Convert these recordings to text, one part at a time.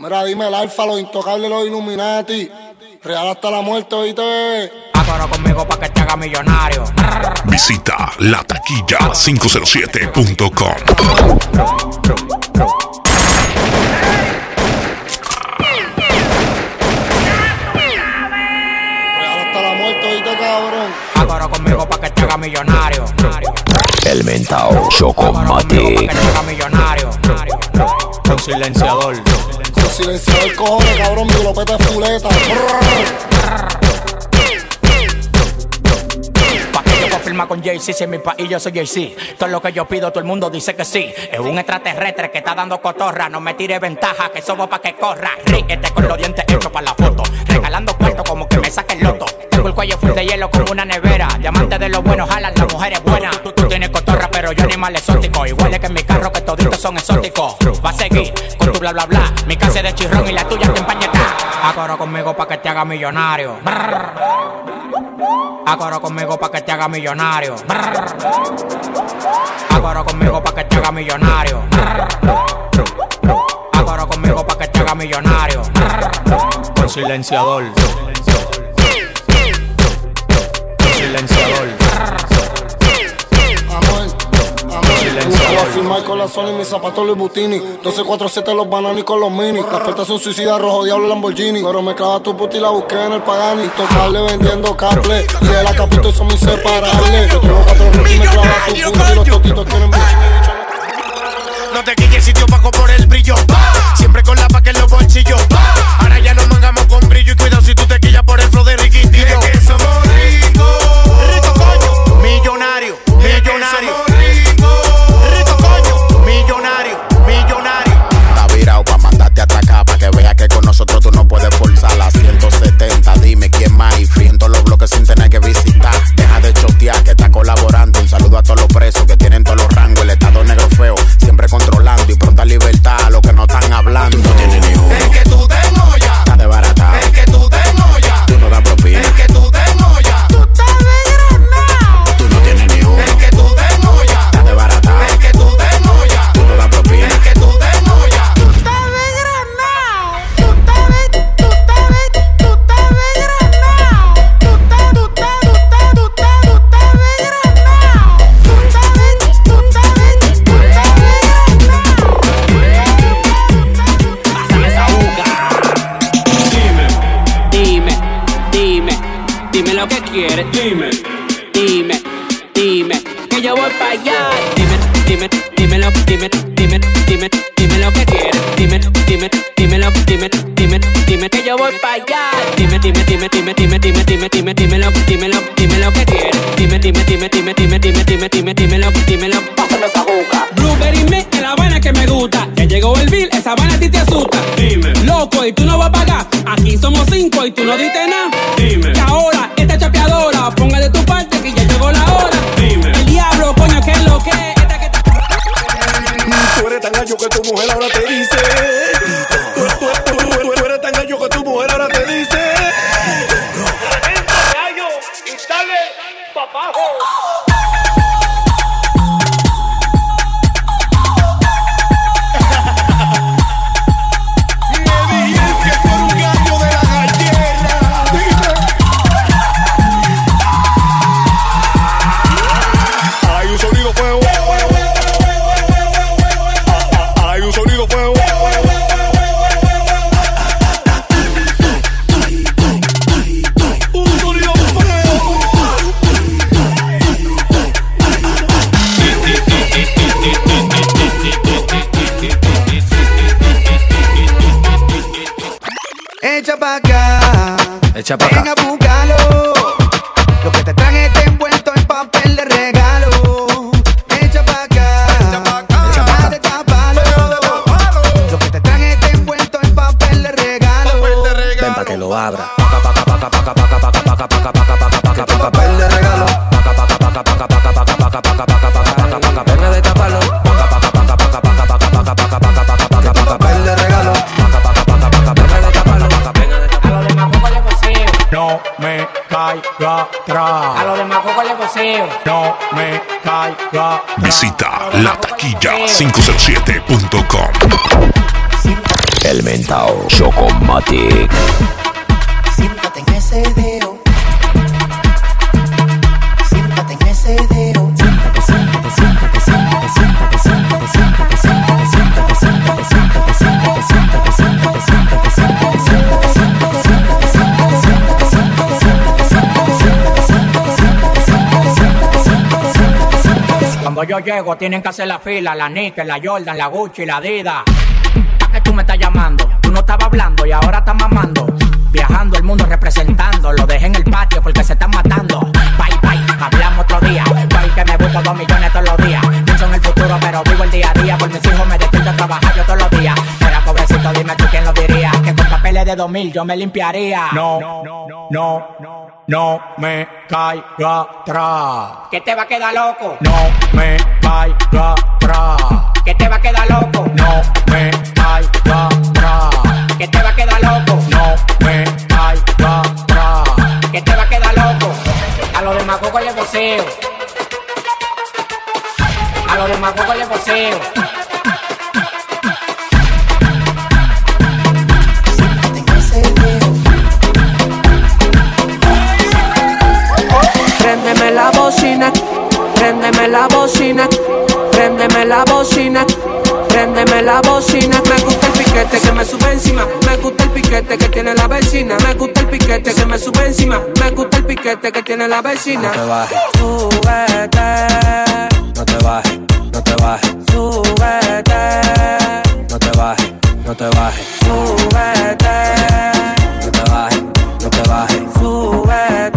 Mira, dime el alfa, los intocables, los Illuminati. Real hasta la muerte, oíste, bebé. Ahora conmigo pa' que te haga millonario. Visita lataquilla507.com. Real hasta la muerte, oíste, cabrón. Ahora conmigo pa' que te haga millonario. El mentao Ahora conmigo pa' Chocomatic. que te haga millonario. Con silenciador. Con silenciador, cojones, cabrón, mi glopeta de fuleta. Pa' que yo confirma con Jay-Z, si en mi país yo soy Jay-Z. Todo lo que yo pido, todo el mundo dice que sí. Es un extraterrestre que está dando cotorra. No me tire ventaja, que somos pa' que corra. Ríete con los dientes hechos para la foto. Regalando cuarto como que me saque el loto. Tengo el cuello full de hielo como una nevera. Diamante de los buenos, jalan las mujeres buenas. Tú, tú tienes cotorra, pero yo animal exótico. Igual es que en mi carro que toditos son exóticos. Va a seguir con tu bla bla bla. Mi casa es de chirrón y la tuya te empañeta. Ahora conmigo pa' que te haga millonario. Ahora conmigo pa' que te haga millonario. Ahora conmigo pa' que te haga millonario. Ahora conmigo pa' que te haga millonario. Con silenciador. Con silenciador. Amor, amor. Nunca voy a firmar con la Sony, mis zapatos Louis Butini. 1247 los bananos y con los mini. Las puertas son suicidas, rojo diablo Lamborghini. Pero me clava tu puta y la busqué en el Pagani. Intocable vendiendo cable. Y de la capito son inseparables. Yo tengo cuatro y me clava tu puta y los totitos quieren. No te quites sitio bajo por el brillo. Siempre con la paca en los bolsillos. Ahora ya nos mangamos con brillo. Y cuidado si tú te quillas por el flow de Riquitillo. que somos eso que tienen allá. Dime, dime, dime, dime, dime, dime, dime, dime, dime lo, dime lo, dime lo que quieres. Dime, dime, dime, dime, dime, dime, dime, dime, dime lo, dime lo, pásame esa buca. Blueberry me es la vaina que me gusta. Ya llegó el bill, esa vaina a ti te asusta. Dime. Loco, y tú no vas a pagar. Aquí somos cinco y tú no diste nada. Dime. Y ahora, esta chapeadora, ponga de tu parte que ya llegó la hora. Dime. El diablo, coño, que es lo que es. Esta que está- Tú eres tan gallo que tu mujer ahora te No me caiga. Visita lataquilla507.com. El mentao Chocomatic. Siéntate en ese yo llego tienen que hacer la fila, la Nike, la Jordan, la Gucci, la Adidas. ¿Para qué tú me estás llamando? Tú no estabas hablando y ahora estás mamando. Viajando el mundo representando, lo dejé en el patio porque se están matando. Bye bye, hablamos otro día. Bye que me busco dos millones todos los días. Pienso en el futuro, pero vivo el día a día. Por mis hijos me despierto a trabajar yo todos los días. Pero pobrecito, dime tú quién lo diría. Que con papeles de 2000 yo me limpiaría. No, no, no, no me caiga atrás. Que te va a quedar loco. No me caiga atrás. Que te va a quedar loco. No me caiga atrás. Que te va a quedar loco. No me caiga atrás. Que te va a quedar loco. A los demagogos les voceo. A los demagogos les voceo. Bocina, préndeme la bocina, préndeme la bocina, préndeme la bocina. Me gusta el piquete que me sube encima, me gusta el piquete que tiene la vecina, me gusta el piquete que me sube encima, me gusta el piquete que tiene la vecina. No te bajes, Súbete, no te bajes, no te bajes, súbete, no te bajes, no te bajes, súbete, no te bajes, no te bajes, súbete.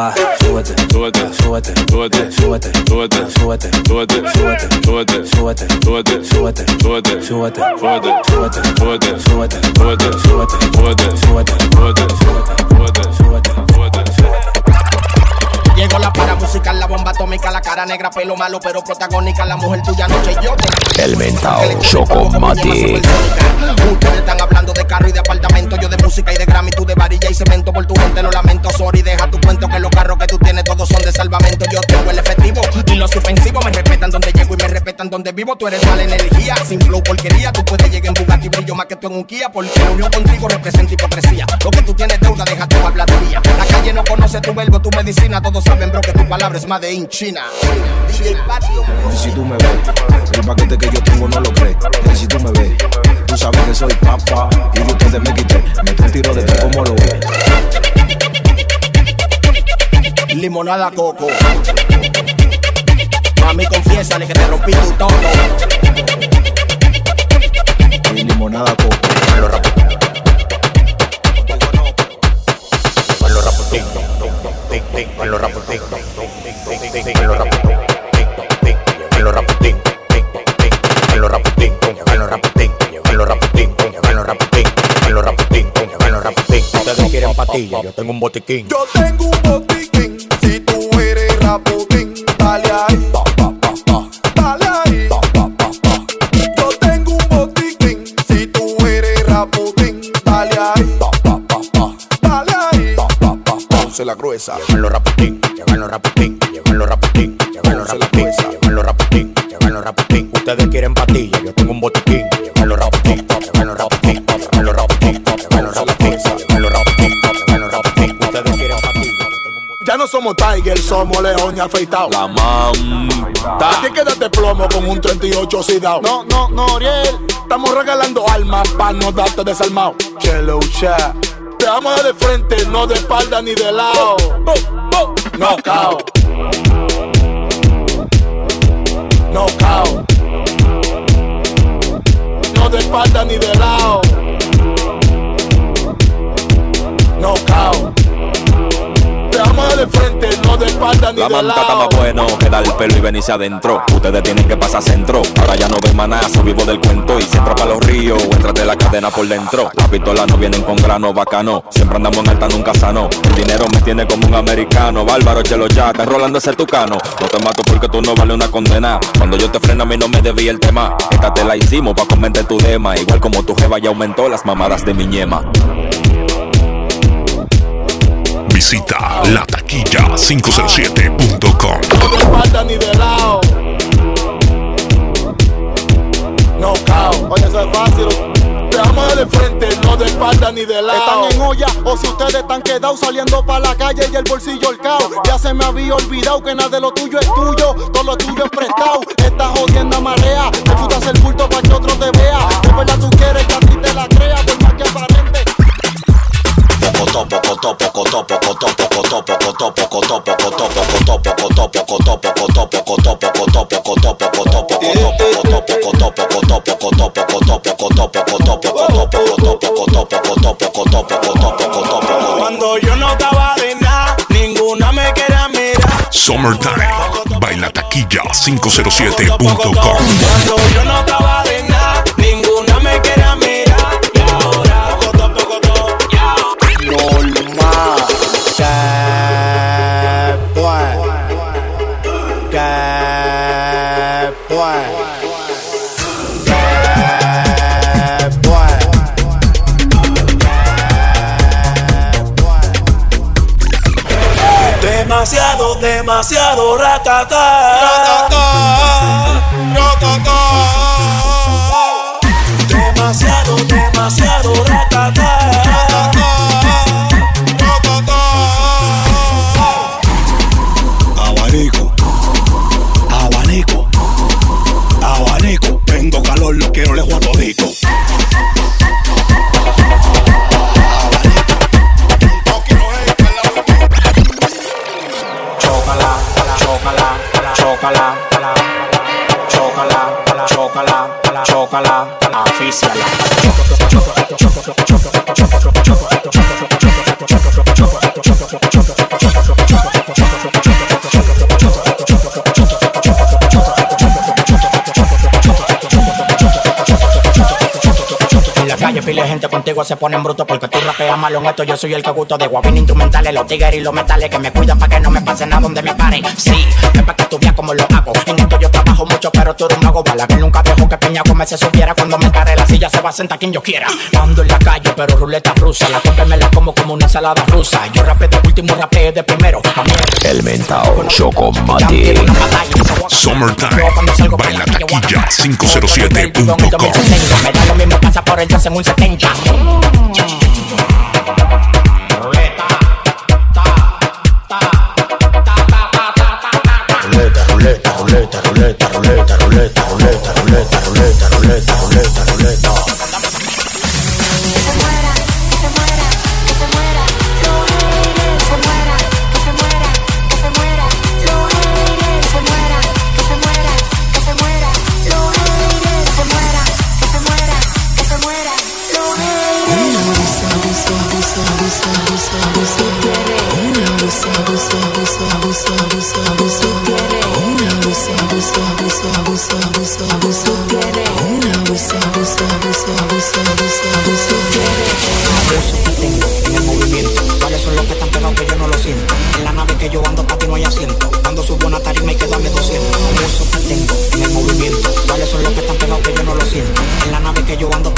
a foda, toda, foda, toda, foda, toda, foda, toda, foda, toda, foda, toda, foda, toda, foda, foda, foda, toda, foda, toda, foda, toda, foda, toda, foda, toda, foda, toda, Llegó la para musical, la bomba atómica, la cara negra, pelo malo, pero protagónica. La mujer tuya noche y yo te El mentao Chocomatic. Ustedes están hablando de carro y de apartamento, yo de música y de Grammy, tú de varilla y cemento. Por tu gente lo lamento, sorry, deja tu cuento que los carros que tú tienes todos son de salvamento. Yo tengo el efectivo y los ofensivos me respetan donde llego y me respetan donde vivo. Tú eres mala energía, sin flow porquería. Tú puedes llegar en Bugatti, brillo más que tú en un Kia, porque la unión contigo representa hipocresía. Lo que tú tienes deuda, deja tu habladuría. La calle no conoce tu verbo, tu medicina, todos saben, bro, que tu palabra es más de in China. Y si tú me ves, el paquete que yo tengo no lo crees. Y si tú me ves, tú sabes que soy papá. Y de ustedes me quité, me un tiro de tres como lo ves. limonada coco. Mami, confiésale que te rompí tu todo. Y limonada coco. Ustedes quieren patilla, yo tengo un botiquín. Yo tengo un botiquín. Si tú eres raputín, conoce la gruesa. Llevan los rapatín, llevan los rapatín, llevan los rapatín, llevan los rapatín, llevan los rapatín, llevan los rapatín. Ustedes quieren patilla, yo tengo un botiquín. Llevan los rapatín, llevan los rapatín, llevan los rapatín, llevan los rapatín, llevan los rapatín, llevan los rapatín. Ustedes quieren patilla. Ya no somos Tiger, somos león y afeitado. La mamta. A quédate plomo con un 38 sidao. No, no, no, Riel. Estamos regalando almas pa' no darte desalmado. Chelo, chat. Te vamos de frente, no de espalda ni de lado. No cao. No cao. No de espalda ni de lado. De espalda ni La de manta está más bueno que dar el pelo y venirse adentro. Ustedes tienen que pasar centro. Ahora ya no ven manazo, vivo del cuento. Y si entra para los ríos, o entra de la cadena por dentro. Las pistolas no vienen con grano bacano. Siempre andamos en alta, nunca sano. El dinero me tiene como un americano. Bárbaro, chelo ya, te rolando ese tucano. No te mato porque tú no vale una condena. Cuando yo te freno, a mí no me debí el tema. Esta te la hicimos pa' comente tu lema. Igual como tu jeva ya aumentó las mamadas de mi ñema. Visita la taquilla507.com. No de espalda ni de lado. No cao. Oye, eso es fácil. Te vamos de frente, no de espalda ni de lado. Están en olla, o si ustedes están quedados saliendo para la calle y el bolsillo el cao. Ya se me había olvidado que nada de lo tuyo es tuyo, todo lo tuyo es prestado. Esta jodienda marea, te chutas el bulto para que otro te vea. De verdad tú quieres que a ti te la crea, por más que aparente. Cuando yo no estaba de nada, ninguna me quería mirar. Summertime. Baila taquilla507.com. Cuando yo no estaba Demasiado, demasiado ratata. Contigo se ponen brutos porque tú rapeas malo en esto. Yo soy el que gusto de guapín instrumentales, los tigres y los metales que me cuidan para que no me pase nada donde me pare. Sí, es para que tú veas cómo lo hago. En esto yo trabajo mucho, pero tú eres un mago bala. Que nunca dejo que Peña come se subiera. Cuando me pare la silla se va a sentar quien yo quiera. Ando en la calle, pero ruleta rusa. La copa me la como como una ensalada rusa. Yo rapeo de último, rapeo de primero. El mentao Chocomati. Summertime. Baila taquilla507.com. Me da lo mismo pasa por el en un 70. Ruleta Ruleta, rouleta, rouleta, rouleta, rouleta, rouleta, rouleta, rouleta, rouleta, rouleta. Tengo en el movimiento. ¿Cuáles son los que están pegados que yo no lo siento? En la nave que yo ando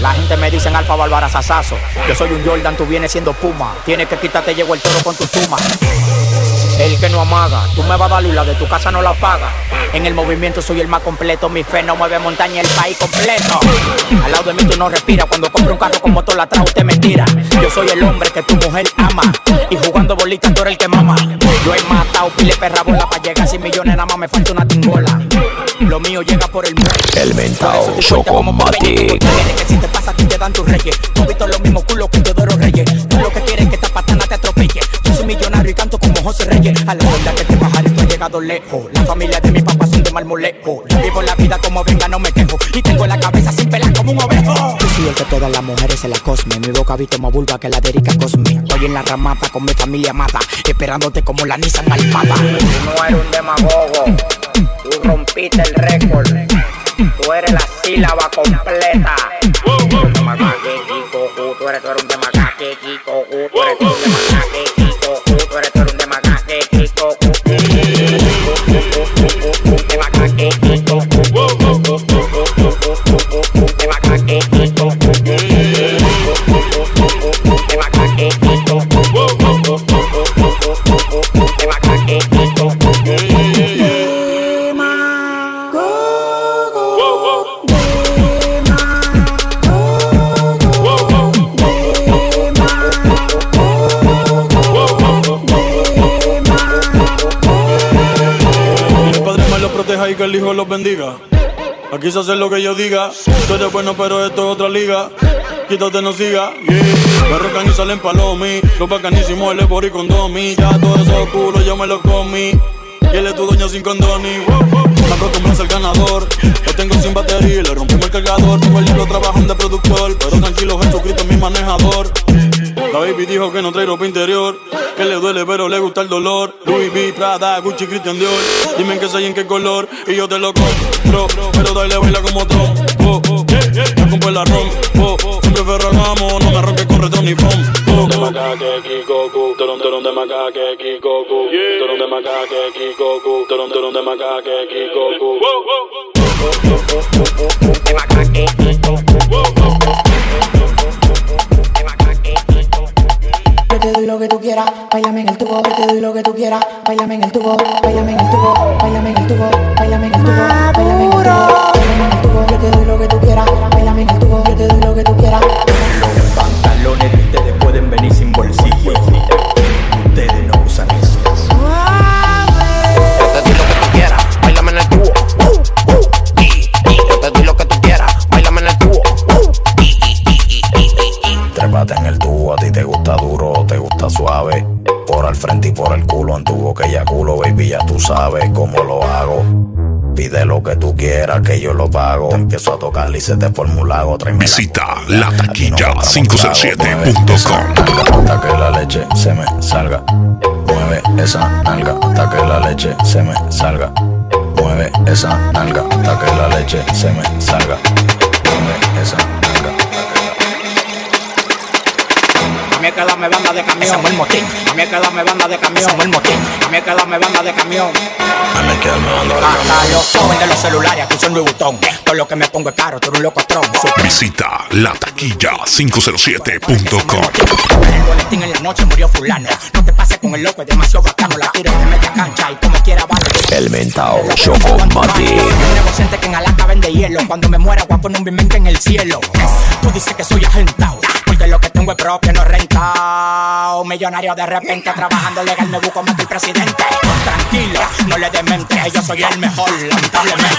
La gente me dicen alfa bárbara sasazo. Yo soy un Jordan, tú vienes siendo Puma. Tienes que quitarte, llegó el toro con tu chuma. El que no amaga, tú me vas a dar y la de tu casa no la paga. En el movimiento soy el más completo, mi fe no mueve montaña el país completo. Al lado de mí tú no respiras, cuando compro un carro con motor atrás usted me tira. Yo soy el hombre que tu mujer ama y jugando bolitas tú eres el que mama. Yo he matado pile perra bola para llegar 100 millones, nada más me falta una tingola. Lo mío llega por el mundo. El mentao Chocomatic. Que si te pasa a ti te dan tus reyes. Tú has visto los mismos culos que Teodoro Reyes. Tú lo atropelle. Yo soy millonario y canto como José Reyes. A la verdad que te bajar esto he llegado lejos. La familia de mi papá son de marmolejo. Yo vivo la vida como venga, no me quejo. Y tengo la cabeza sin pelar como un ovejo. Yo soy el que todas las mujeres se la cosme. Mi boca visto más vulva que la de Erika Cosme. Estoy en la ramapa con mi familia amada. Esperándote como la Nissan Almada. Tú no eres un demagogo. Tú rompiste el récord. Tú eres la sílaba completa. Que el Hijo los bendiga. Aquí se hace lo que yo diga. Tú eres bueno, pero esto es otra liga. Quítate, no siga. Yeah. Me rocan y salen palomi. Los bacanísimos, el bori con domi. Ya todos esos culos yo me los comí. Y él es tu dueño sin condoni. Me acostumbré el ganador. Lo tengo sin batería le rompimos el cargador. Tengo el libro trabajando de productor. Pero tranquilo, Jesucristo es mi manejador. La baby dijo que no trae ropa interior. Que le duele, pero le gusta el dolor. Louis V, Prada, Gucci, Christian Dior. Dime en qué soy, en qué color. Y yo te lo compro. Pero dale, baila como Trump. Oh, oh, me compro el arrón. Oh, oh, siempre ferragamo. No me arranques con retro ni foam. Oh, de macaque, Kikoku. Torón, torón de macaque, Kikoku. Torón de macaque, Kikoku. Torón, torón de macaque, Kikoku. Yo te doy lo que tú quieras, bailame en el tubo. Yo te doy lo que tú quieras, bailame en el tubo, bailame en el tubo, bailame en el tubo, bailame en el tubo, bailame en el tubo, bailame en el tubo. Yo te doy lo que tú quieras, bailame en el tubo. Yo te doy lo que tú quieras. Pago. Te empiezo a tocar y se te un lago. Tráeme la Visita comida. Aquí no compramos lataquilla507.com. lago. Hasta que la leche se me salga. Mueve esa nalga hasta que la leche se me salga. Mueve esa nalga hasta que la leche se me salga. Mueve esa mí que dame banda de camión. Samuel Motín. A mí que dame banda de camión. Samuel Motín. A mí que dame banda de camión. A mí que me mando la Hasta los jóvenes de los celulares aquí son Louis Vuitton. Todo lo que me pongo es caro, tú eres un locotrón. Visita lataquilla507.com. En el boletín en la noche murió fulano. No te pases con el loco, es demasiado bacano. La tiro de media cancha y como quiera vale. El mentao Soy Chocomatic. un negociante que en Alaska vende hielo. Cuando me muera, poner un bimente en el cielo. Tú dices que soy agentado. Porque lo que tengo es propio, no es Millonario de repente, trabajando legal, me busco más que el presidente. Tranquilo, no le demente. Yo soy el mejor, lamentablemente.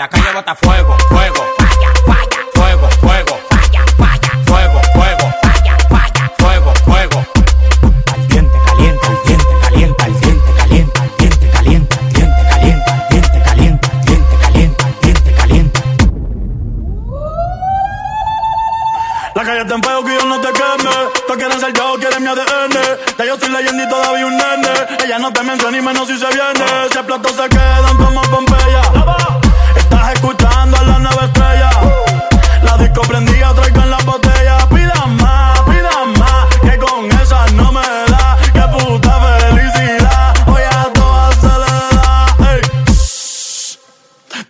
la calle bota fuego, fuego.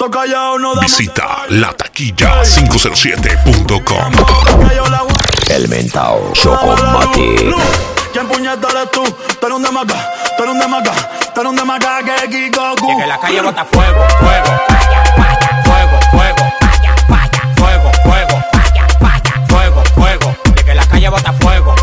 Toca ya uno da Visita lataquilla507.com. El mentao Chocomatic. ¿Quién puñeta eres tú? Tú eres un demaca, tú eres un demaca, tú eres un que Kikoku. Que la calle bota fuego, fuego. Falla, falla. Fuego, fuego. Falla, falla. Fuego, fuego. Falla, falla. Fuego, fuego. Que la calle bota fuego,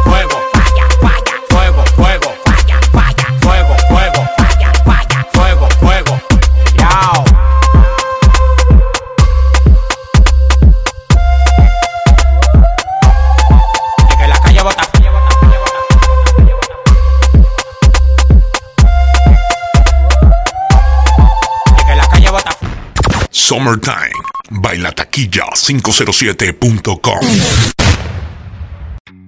Summertime. Bailataquilla507.com.